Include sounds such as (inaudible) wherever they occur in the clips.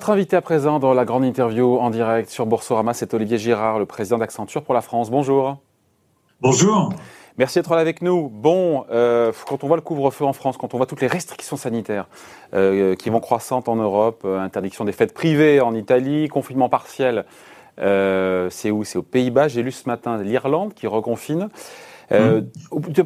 Votre invité à présent dans la grande interview en direct sur Boursorama, c'est Olivier Girard, le président d'Accenture pour la France. Bonjour. Bonjour. Merci d'être là avec nous. Bon, euh, quand on voit le couvre-feu en France, quand on voit toutes les restrictions sanitaires euh, qui vont croissantes en Europe, euh, interdiction des fêtes privées en Italie, confinement partiel, c'est où? C'est aux Pays-Bas. J'ai lu ce matin l'Irlande qui reconfine. Mmh.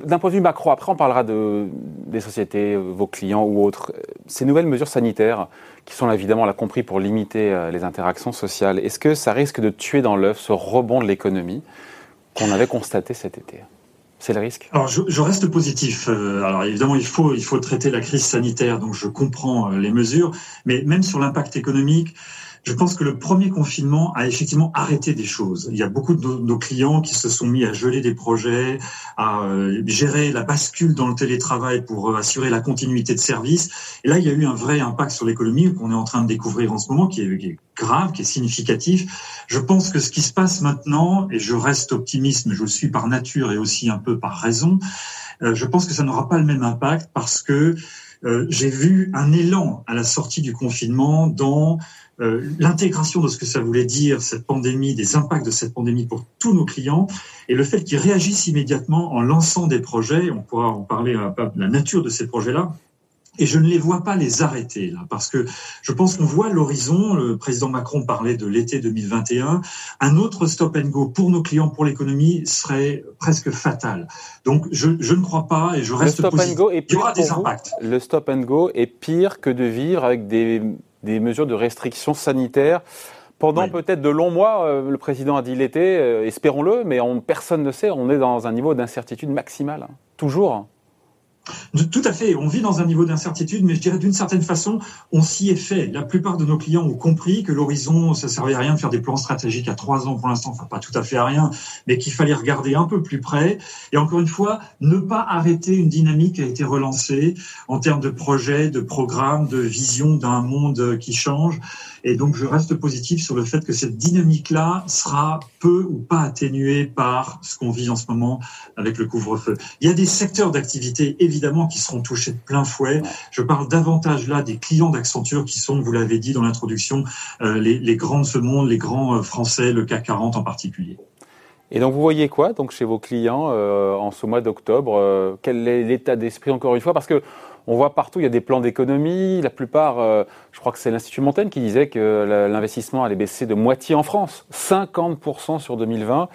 D'un point de vue macro, après on parlera de, des sociétés, vos clients ou autres. Ces nouvelles mesures sanitaires, qui sont évidemment là compris pour limiter les interactions sociales, est-ce que ça risque de tuer dans l'œuf ce rebond de l'économie qu'on avait constaté cet été? C'est le risque? Alors, je, je reste positif. Euh, alors, évidemment, il faut, il faut traiter la crise sanitaire, donc je comprends euh, les mesures, mais même sur l'impact économique, je pense que le premier confinement a effectivement arrêté des choses. Il y a beaucoup de nos clients qui se sont mis à geler des projets, à euh, gérer la bascule dans le télétravail pour euh, assurer la continuité de service. Et là, il y a eu un vrai impact sur l'économie qu'on est en train de découvrir en ce moment, qui est, grave, qui est significatif. Je pense que ce qui se passe maintenant, et je reste optimiste, mais je le suis par nature et aussi un peu par raison, euh, je pense que ça n'aura pas le même impact parce que j'ai vu un élan à la sortie du confinement dans euh, l'intégration de ce que ça voulait dire, cette pandémie, des impacts de cette pandémie pour tous nos clients, et le fait qu'ils réagissent immédiatement en lançant des projets, on pourra en parler à la nature de ces projets-là, et je ne les vois pas les arrêter là, parce que je pense qu'on voit l'horizon. Le président Macron parlait de l'été 2021. Un autre stop and go pour nos clients, pour l'économie, serait presque fatal. Donc, je, je, ne crois pas et je reste le stop And go est pire des impacts. Le stop and go est pire que de vivre avec des des mesures de restriction sanitaire pendant peut-être de longs mois. Euh, le président a dit l'été, euh, espérons-le, mais personne ne sait. On est dans un niveau d'incertitude maximale, hein. toujours. Tout à fait. On vit dans un niveau d'incertitude, mais je dirais d'une certaine façon, on s'y est fait. La plupart de nos clients ont compris que l'horizon, ça servait à rien de faire des plans stratégiques à trois ans pour l'instant, enfin pas tout à fait à rien, mais qu'il fallait regarder un peu plus près. Et encore une fois, ne pas arrêter une dynamique qui a été relancée en termes de projets, de programmes, de vision d'un monde qui change. Et donc, je reste positif sur le fait que cette dynamique-là sera peu ou pas atténuée par ce qu'on vit en ce moment avec le couvre-feu. Il y a des secteurs d'activité, évidemment, qui seront touchés de plein fouet. Je parle davantage là des clients d'Accenture qui sont, vous l'avez dit dans l'introduction, euh, les, les, grands de ce monde, les grands euh, français, le CAC 40 en particulier. Et donc vous voyez quoi donc chez vos clients euh, en ce mois d'octobre euh, Quel est l'état d'esprit encore une fois? Parce que on voit partout, il y a des plans d'économie. La plupart, euh, je crois que c'est l'Institut Montaigne qui disait que l'investissement allait baisser de moitié en France, 50% sur 2020.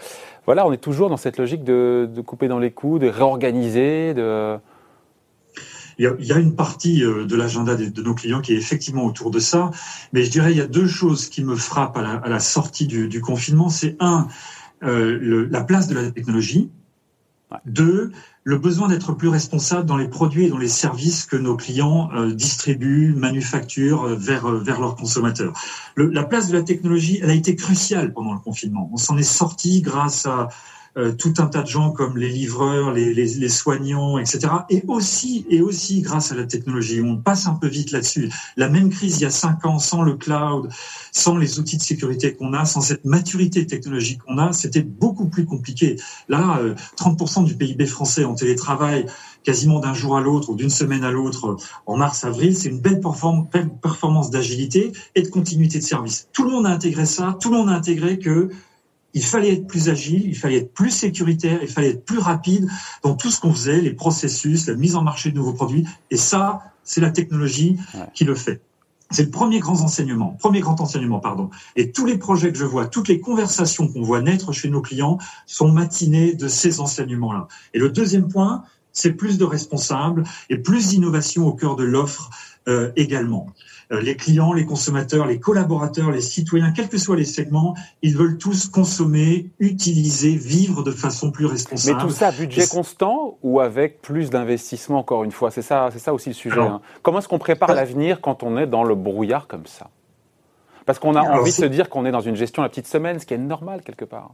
Voilà, on est toujours dans cette logique de, couper dans les coûts, de réorganiser, de... Il y, a, une partie euh, de l'agenda de, nos clients qui est effectivement autour de ça, mais je dirais il y a deux choses qui me frappent à la, sortie du, confinement. C'est un, euh, la place de la technologie. Deux, le besoin d'être plus responsable dans les produits et dans les services que nos clients euh, distribuent, manufacturent euh, vers, euh, vers leurs consommateurs. la place de la technologie, elle a été cruciale pendant le confinement. On s'en est sorti grâce à euh, tout un tas de gens comme les livreurs, les, les, les, soignants, etc. Et aussi, et aussi grâce à la technologie. On passe un peu vite là-dessus. La même crise il y a cinq ans, sans le cloud, sans les outils de sécurité qu'on a, sans cette maturité technologique qu'on a, c'était beaucoup plus compliqué. Là, 30% euh, du PIB français en télétravail, quasiment d'un jour à l'autre ou d'une semaine à l'autre en mars-avril, c'est une belle performance d'agilité et de continuité de service. Tout le monde a intégré ça, tout le monde a intégré que il fallait être plus agile, il fallait être plus sécuritaire, il fallait être plus rapide dans tout ce qu'on faisait, les processus, la mise en marché de nouveaux produits. Et ça, c'est la technologie qui le fait. C'est le premier grand enseignement, premier grand enseignement, pardon. Et tous les projets que je vois, toutes les conversations qu'on voit naître chez nos clients sont matinées de ces enseignements-là. Et le deuxième point, c'est plus de responsables et plus d'innovation au cœur de l'offre euh, également. Euh, les clients, les consommateurs, les collaborateurs, les citoyens, quels que soient les segments, ils veulent tous consommer, utiliser, vivre de façon plus responsable. Mais tout ça, budget constant ou avec plus d'investissement, encore une fois? C'est ça, c'est ça aussi le sujet. Hein. Comment est-ce qu'on prépare l'avenir quand on est dans le brouillard comme ça? Parce qu'on a envie de se dire qu'on est dans une gestion la petite semaine, ce qui est normal quelque part.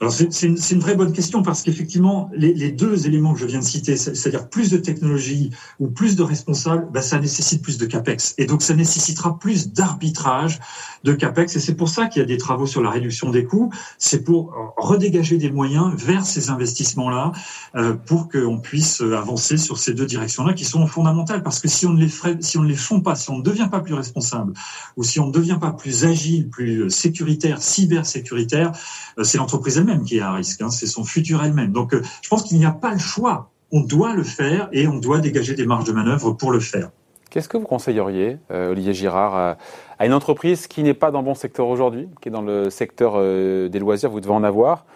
Alors c'est une, vraie bonne question parce qu'effectivement, les, deux éléments que je viens de citer, c'est-à-dire plus de technologie ou plus de responsables, ben, ça nécessite plus de capex. Et donc ça nécessitera plus d'arbitrage de capex. Et c'est pour ça qu'il y a des travaux sur la réduction des coûts. C'est pour redégager des moyens vers ces investissements-là euh, pour qu'on puisse avancer sur ces deux directions-là qui sont fondamentales. Parce que si on ne les ferait, si on les font pas, si on ne devient pas plus responsable ou si on ne devient pas plus agile, plus sécuritaire, cybersécuritaire, euh, c'est l'entreprise elle-même qui est à risque, hein, c'est son futur elle-même. Donc euh, je pense qu'il n'y a pas le choix. On doit le faire et on doit dégager des marges de manœuvre pour le faire. Qu'est-ce que vous conseilleriez, euh, Olivier Girard, à, une entreprise qui n'est pas dans bon secteur aujourd'hui, qui est dans le secteur euh, des loisirs, vous devez en avoir?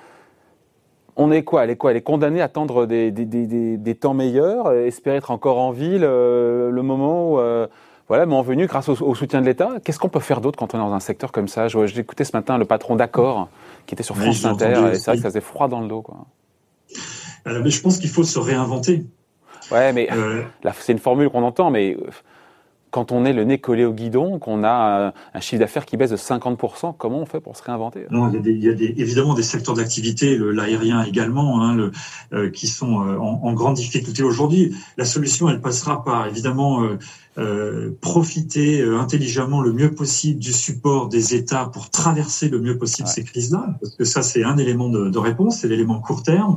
On est quoi? Elle est quoi? Elle est condamnée à attendre des, temps meilleurs, espérer être encore en ville le moment où voilà, moment venu grâce au, soutien de l'État? Qu'est-ce qu'on peut faire d'autre quand on est dans un secteur comme ça? Écouté ce matin le patron d'Accord qui était sur France Inter, et c'est vrai que ça faisait froid dans le dos. Quoi. Euh, mais je pense qu'il faut se réinventer. Ouais, mais euh, c'est une formule qu'on entend, mais euh, quand on est le nez collé au guidon, qu'on a un, chiffre d'affaires qui baisse de 50%, comment on fait pour se réinventer Non, il y a, des, évidemment des secteurs d'activité, l'aérien également, hein, le, qui sont en, en, grande difficulté aujourd'hui. La solution, elle passera par évidemment euh, profiter euh, intelligemment le mieux possible du support des États pour traverser le mieux possible ces crises-là, parce que ça c'est un élément de, de réponse, c'est l'élément court terme,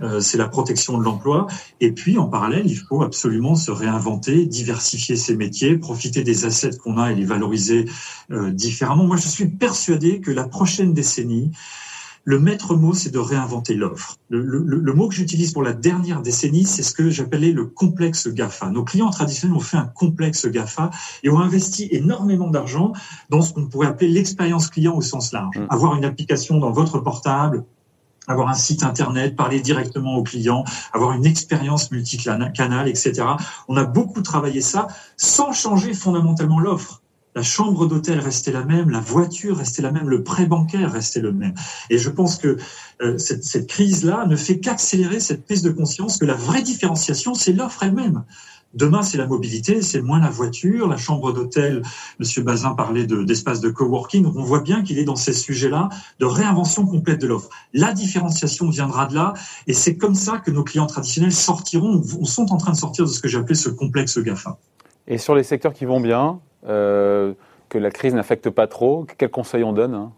euh, c'est la protection de l'emploi, et puis en parallèle il faut absolument se réinventer, diversifier ses métiers, profiter des assets qu'on a et les valoriser différemment. Moi je suis persuadé que la prochaine décennie le maître mot, c'est de réinventer l'offre. Le, mot que j'utilise pour la dernière décennie, c'est ce que j'appelais le complexe GAFA. Nos clients traditionnels ont fait un complexe GAFA et ont investi énormément d'argent dans ce qu'on pourrait appeler l'expérience client au sens large. Mmh. Avoir une application dans votre portable, avoir un site internet, parler directement aux clients, avoir une expérience multicanal, etc. On a beaucoup travaillé ça sans changer fondamentalement l'offre la chambre d'hôtel restait la même, la voiture restait la même, le prêt bancaire restait le même. Et je pense que euh, cette, crise-là ne fait qu'accélérer cette prise de conscience que la vraie différenciation, c'est l'offre elle-même. Demain, c'est la mobilité, c'est moins la voiture, la chambre d'hôtel. Monsieur Bazin parlait d'espace de, coworking. On voit bien qu'il est dans ces sujets-là de réinvention complète de l'offre. La différenciation viendra de là, et c'est comme ça que nos clients traditionnels sortiront, ou sont en train de sortir de ce que j'appelais ce complexe GAFA. Et sur les secteurs qui vont bien, euh, que la crise n'affecte pas trop, quel conseil on donne hein?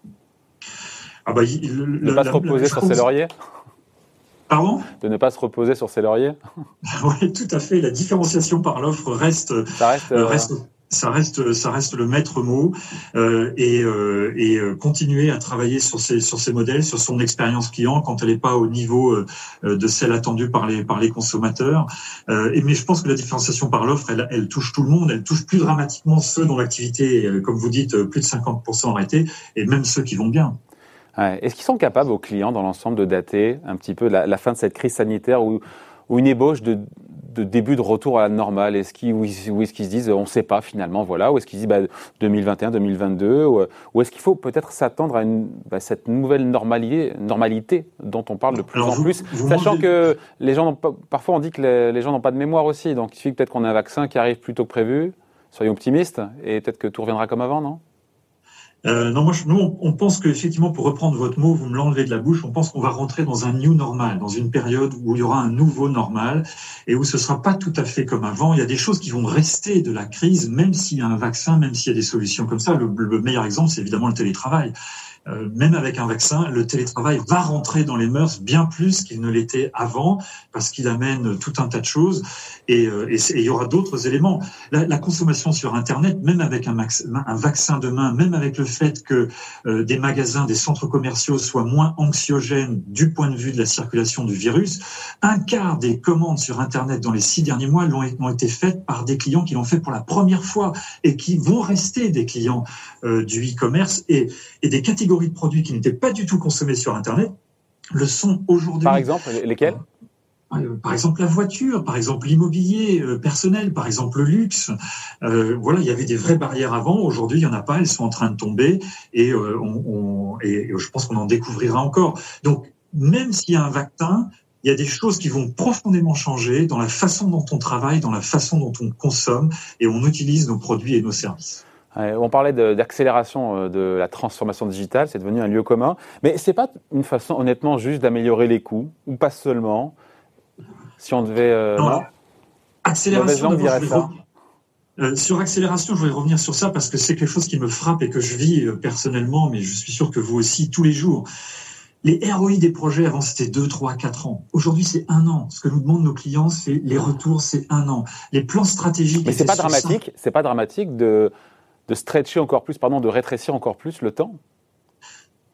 Ah bah, Ne pas se reposer sur ses lauriers. Pardon? De ne pas se reposer sur ses lauriers. (laughs) Oui, tout à fait. La différenciation par l'offre reste, reste, euh, reste ça reste ça reste le maître mot euh, et, euh, et euh, continuer à travailler sur ces sur ces modèles sur son expérience client quand elle n'est pas au niveau euh, de celle attendue par les par les consommateurs euh, et mais je pense que la différenciation par l'offre elle, elle touche tout le monde elle touche plus dramatiquement ceux dont l'activité comme vous dites plus de 50% arrêtée et même ceux qui vont bien ouais. est-ce qu'ils sont capables aux clients dans l'ensemble de dater un petit peu la, la fin de cette crise sanitaire ou ou une ébauche de de début de retour à la normale. Est-ce qu'ils ou est-ce qu'ils se disent on ne sait pas finalement voilà. Ou est-ce qu'ils disent bah, 2021 2022 ou, ou est-ce qu'il faut peut-être s'attendre à une, bah, cette nouvelle normalité normalité dont on parle de plus en plus sachant que les gens pas, parfois on dit que les, les gens n'ont pas de mémoire aussi. Donc il suffit peut-être qu'on ait un vaccin qui arrive plus tôt que prévu. Soyons optimistes. Et peut-être que tout reviendra comme avant non? Euh, non, moi, nous, on pense qu'effectivement, pour reprendre votre mot, vous me l'enlevez de la bouche, on pense qu'on va rentrer dans un new normal, dans une période où il y aura un nouveau normal et où ce sera pas tout à fait comme avant. Il y a des choses qui vont rester de la crise, même s'il y a un vaccin, même s'il y a des solutions comme ça. Le meilleur exemple, c'est évidemment le télétravail. Euh, même avec un vaccin, le télétravail va rentrer dans les mœurs bien plus qu'il ne l'était avant, parce qu'il amène tout un tas de choses, et, euh, il y aura d'autres éléments. La, consommation sur Internet, même avec un, un, vaccin demain, même avec le fait que euh, des magasins, des centres commerciaux soient moins anxiogènes du point de vue de la circulation du virus, un quart des commandes sur Internet dans les six derniers mois l'ont ont été faites par des clients qui l'ont fait pour la première fois et qui vont rester des clients du e-commerce et des catégories de produits qui n'étaient pas du tout consommés sur Internet le sont aujourd'hui. Par exemple, lesquels? Euh, par exemple la voiture, par exemple l'immobilier euh, personnel, par exemple le luxe. Euh, voilà, il y avait des vraies barrières avant. Aujourd'hui, il y en a pas. Elles sont en train de tomber et, on, et je pense qu'on en découvrira encore. Donc, même s'il y a un vaccin, il y a des choses qui vont profondément changer dans la façon dont on travaille, dans la façon dont on consomme et on utilise nos produits et nos services. On parlait d'accélération euh, de, la transformation digitale, c'est devenu un lieu commun. Mais c'est pas une façon, honnêtement, juste d'améliorer les coûts, ou pas seulement. Si on devait. Euh, non, accélération, euh, sur accélération, je voudrais revenir sur ça parce que c'est quelque chose qui me frappe et que je vis personnellement, mais je suis sûr que vous aussi, tous les jours. Les ROI des projets, avant, c'était 2, 3, 4 ans. Aujourd'hui, c'est un an. Ce que nous demandent nos clients, c'est les retours, c'est un an. Les plans stratégiques. Mais c'est pas dramatique. C'est pas dramatique de, de stretcher encore plus, pardon, de rétrécir encore plus le temps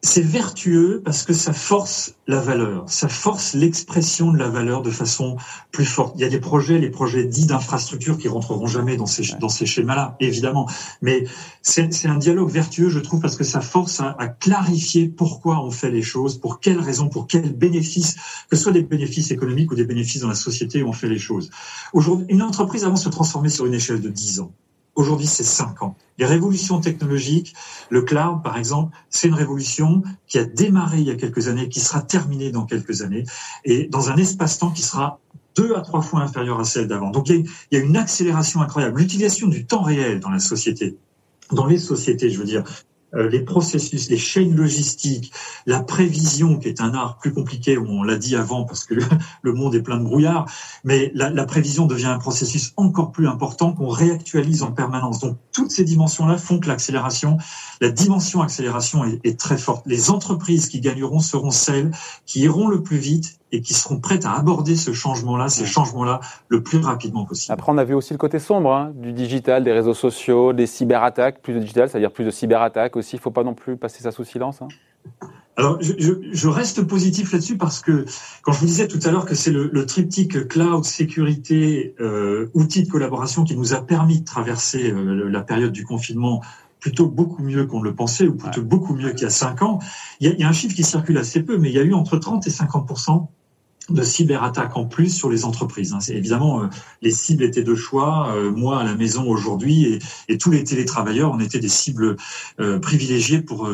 c'est vertueux parce que ça force la valeur, ça force l'expression de la valeur de façon plus forte. Il y a des projets, les projets dits d'infrastructure qui rentreront jamais dans ces, dans ces schémas-là, évidemment. Mais c'est un dialogue vertueux, je trouve, parce que ça force à, à, clarifier pourquoi on fait les choses, pour quelles raisons, pour quels bénéfices, que ce soit des bénéfices économiques ou des bénéfices dans la société où on fait les choses. Aujourd'hui, une entreprise avant se transformer sur une échelle de 10 ans. Aujourd'hui, c'est cinq ans. Les révolutions technologiques, le cloud, par exemple, c'est une révolution qui a démarré il y a quelques années, qui sera terminée dans quelques années, et dans un espace-temps qui sera deux à trois fois inférieur à celle d'avant. Donc, il y, a, une accélération incroyable. L'utilisation du temps réel dans la société, dans les sociétés, je veux dire, les processus, les chaînes logistiques, la prévision, qui est un art plus compliqué, on l'a dit avant parce que (laughs) le monde est plein de brouillard, mais la, prévision devient un processus encore plus important qu'on réactualise en permanence. Donc toutes ces dimensions-là font que l'accélération, la dimension accélération est très forte. Les entreprises qui gagneront seront celles qui iront le plus vite et qui seront prêtes à aborder ce changement-là, ces changements-là, le plus rapidement possible. Après, on a vu aussi le côté sombre hein, du digital, des réseaux sociaux, des cyberattaques, plus de digital, c'est-à-dire plus de cyberattaques aussi. Il ne faut pas non plus passer ça sous silence. Hein. Alors, je, je, reste positif là-dessus parce que quand je vous disais tout à l'heure que c'est le, le, triptyque cloud, sécurité, euh, outils de collaboration qui nous a permis de traverser euh, la période du confinement plutôt beaucoup mieux qu'on le pensait, ou plutôt beaucoup mieux qu'il y a cinq ans. Il y, a, il y, a, un chiffre qui circule assez peu, mais il y a eu entre 30 et 50 de cyberattaques en plus sur les entreprises. Hein. Évidemment euh, les cibles étaient de choix. Euh, moi à la maison aujourd'hui et, et, tous les télétravailleurs, on était des cibles euh, privilégiées pour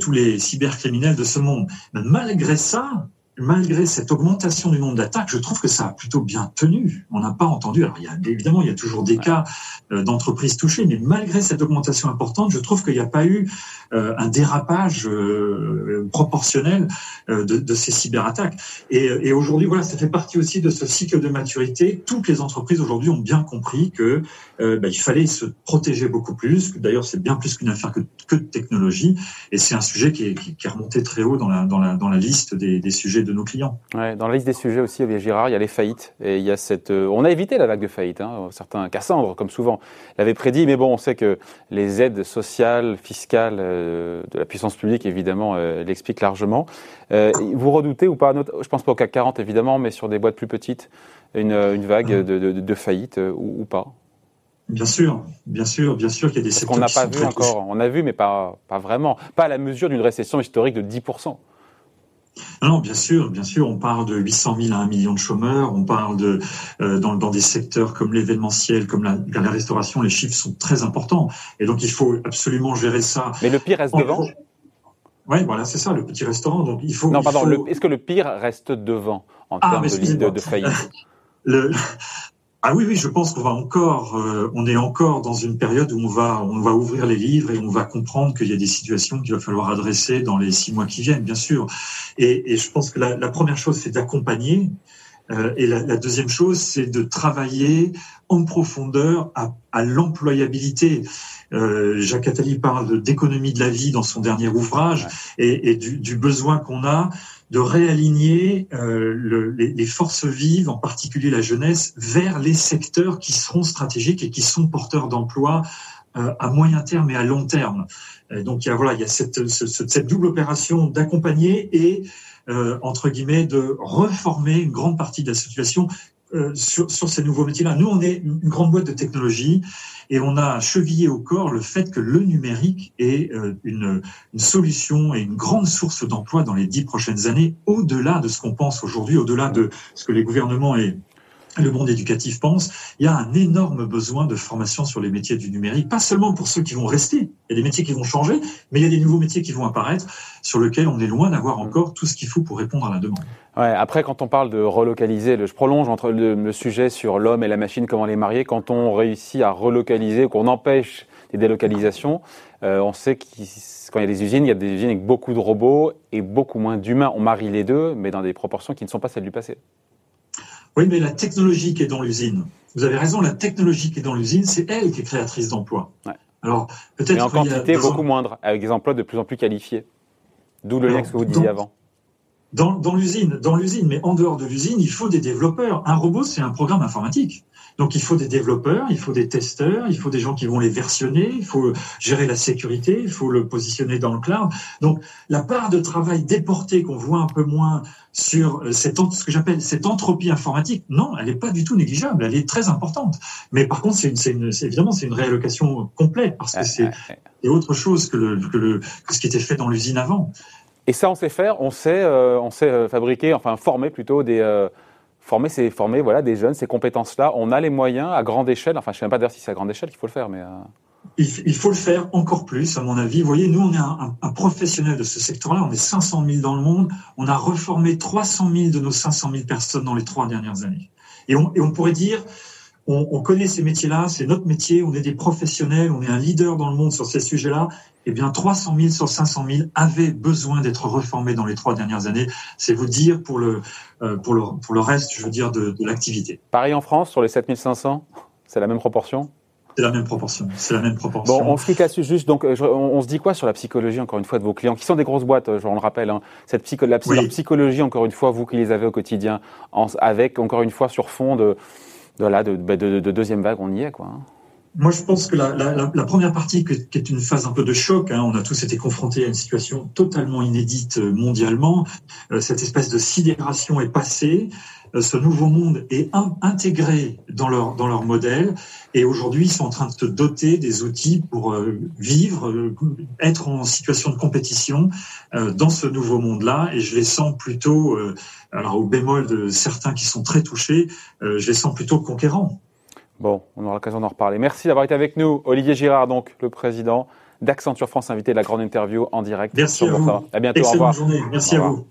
tous les cybercriminels de ce monde. Malgré ça, malgré cette augmentation du nombre d'attaques, je trouve que ça a plutôt bien tenu. On n'a pas entendu. Alors, il y a, évidemment, il y a toujours des cas euh, d'entreprises touchées, mais malgré cette augmentation importante, je trouve qu'il n'y a pas eu euh, un dérapage euh, proportionnel de, ces cyberattaques. Et, et aujourd'hui, voilà, ça fait partie aussi de ce cycle de maturité. Toutes les entreprises aujourd'hui ont bien compris que bah, il fallait se protéger beaucoup plus. D'ailleurs, c'est bien plus qu'une affaire que, que, de technologie, et c'est un sujet qui est, qui, est, remonté très haut dans la, dans la, dans la liste des, des sujets de nos clients. Ouais, dans la liste des sujets aussi, Olivier Girard, il y a les faïtes. Et il y a cette, euh, on a évité la vague de faillites. Hein. Certains, Cassandre, comme souvent, l'avait prédit. Mais bon, on sait que les aides sociales, fiscales euh, de la puissance publique, évidemment, euh, l'expliquent largement. vous redoutez ou pas, je pense pas au CAC 40, évidemment, mais sur des boîtes plus petites, une, vague de, de, de faillites ou, pas? Bien sûr, bien sûr, bien sûr qu'il y a des secteurs. qu'on n'a pas vu encore. On a vu, mais pas, pas vraiment. Pas à la mesure d'une récession historique de 10%. Non, bien sûr, bien sûr, on parle de 800 000 à 1 million de chômeurs, on parle de euh, dans, dans, des secteurs comme l'événementiel, comme la, la, restauration, les chiffres sont très importants, et donc il faut absolument gérer ça. Mais le pire reste devant? Oui, voilà, c'est ça, le petit restaurant. Donc il faut. Non, pardon. Est-ce que le pire reste devant en ah, termes de, de, de faillite? (laughs) Le, ah oui, oui, je pense qu'on va encore, euh, on est encore dans une période où on va, on va ouvrir les livres et on va comprendre qu'il y a des situations qu'il va falloir adresser dans les six mois qui viennent, bien sûr. Et, et je pense que la, la première chose, c'est d'accompagner. Euh, et la, la, deuxième chose, c'est de travailler en profondeur à, à l'employabilité. Euh, Jacques Attali parle d'économie de la vie dans son dernier ouvrage et, et du, du besoin qu'on a de réaligner euh, le, les, les, forces vives, en particulier la jeunesse, vers les secteurs qui seront stratégiques et qui sont porteurs d'emplois euh, à moyen terme et à long terme. donc il y a voilà, il y a cette, cette double opération d'accompagner et euh, entre guillemets de reformer une grande partie de la situation euh, sur, ces nouveaux métiers-là. Nous, on est une grande boîte de technologie et on a chevillé au corps le fait que le numérique est euh, une, une, solution et une grande source d'emploi dans les dix prochaines années, au-delà de ce qu'on pense aujourd'hui, au-delà de ce que les gouvernements et le monde éducatif pense, il y a un énorme besoin de formation sur les métiers du numérique, pas seulement pour ceux qui vont rester, il y a des métiers qui vont changer, mais il y a des nouveaux métiers qui vont apparaître sur lesquels on est loin d'avoir encore tout ce qu'il faut pour répondre à la demande. Ouais, après, quand on parle de relocaliser, je prolonge entre le, le sujet sur l'homme et la machine, comment les marier, quand on réussit à relocaliser, qu'on empêche des délocalisations. on sait que quand il y a des usines, il y a des usines avec beaucoup de robots et beaucoup moins d'humains. On marie les deux, mais dans des proportions qui ne sont pas celles du passé. Oui, mais la technologie qui est dans l'usine, vous avez raison, la technologie qui est dans l'usine, c'est elle qui est créatrice d'emplois. Alors, peut-être. Mais en quantité beaucoup moindre, avec des emplois de plus en plus qualifiés. D'où le lien que vous disiez avant. Dans, dans l'usine, dans l'usine, mais en dehors de l'usine, il faut des développeurs. Un robot, c'est un programme informatique. Donc il faut des développeurs, il faut des testeurs, il faut des gens qui vont les versionner, il faut gérer la sécurité, il faut le positionner dans le cloud. Donc la part de travail déportée qu'on voit un peu moins sur euh, cette, ce que j'appelle cette entropie informatique, non, elle n'est pas du tout négligeable, elle est très importante. Mais par contre, c'est une, évidemment c'est une réallocation complète parce que c'est autre chose que, le, que, le, que ce qui était fait dans l'usine avant. Et ça, on sait faire, on sait, euh, on sait euh, fabriquer, enfin former plutôt des, former, c'est former voilà, des jeunes, ces compétences-là. On a les moyens à grande échelle, enfin je ne sais même pas dire si c'est à grande échelle qu'il faut le faire, mais... Euh. Il, faut le faire encore plus, à mon avis. Vous voyez, nous, on est un, professionnel de ce secteur-là. On est 500 000 dans le monde. On a reformé 300 000 de nos 500 000 personnes dans les trois dernières années. Et on pourrait dire, on, on connaît ces métiers-là, c'est notre métier, on est des professionnels, on est un leader dans le monde sur ces sujets-là, eh bien 300 000 sur 500 000 avaient besoin d'être reformés dans les trois dernières années. C'est vous dire pour le, euh, pour le, pour le reste, je veux dire, de, de l'activité. Pareil en France, sur les 7500 C'est la même proportion? C'est la même proportion. C'est la même proportion. Bon, on se quitte là-dessus juste. Donc, euh, on, se dit quoi sur la psychologie, encore une fois, de vos clients, qui sont des grosses boîtes, je le rappelle. Hein, cette psycho, la, psychologie, encore une fois, vous qui les avez au quotidien, avec, encore une fois, sur fond de, de, de, de, de deuxième vague, on y est, quoi. Hein. Moi, je pense que la première partie, qui est une phase un peu de choc, hein, on a tous été confrontés à une situation totalement inédite euh, mondialement. Euh, cette espèce de sidération est passée. Euh, ce nouveau monde est intégré dans leur dans leur modèle et aujourd'hui ils sont en train de se doter des outils pour vivre, être en situation de compétition dans ce nouveau monde-là. Et je les sens plutôt, alors au bémol de certains qui sont très touchés, je les sens plutôt conquérants. Bon, on aura l'occasion d'en reparler. Merci d'avoir été avec nous, Olivier Girard, donc le président d'Accenture France, invité de la grande interview en direct. Merci à vous. À bientôt. au revoir. Journée. Merci à vous.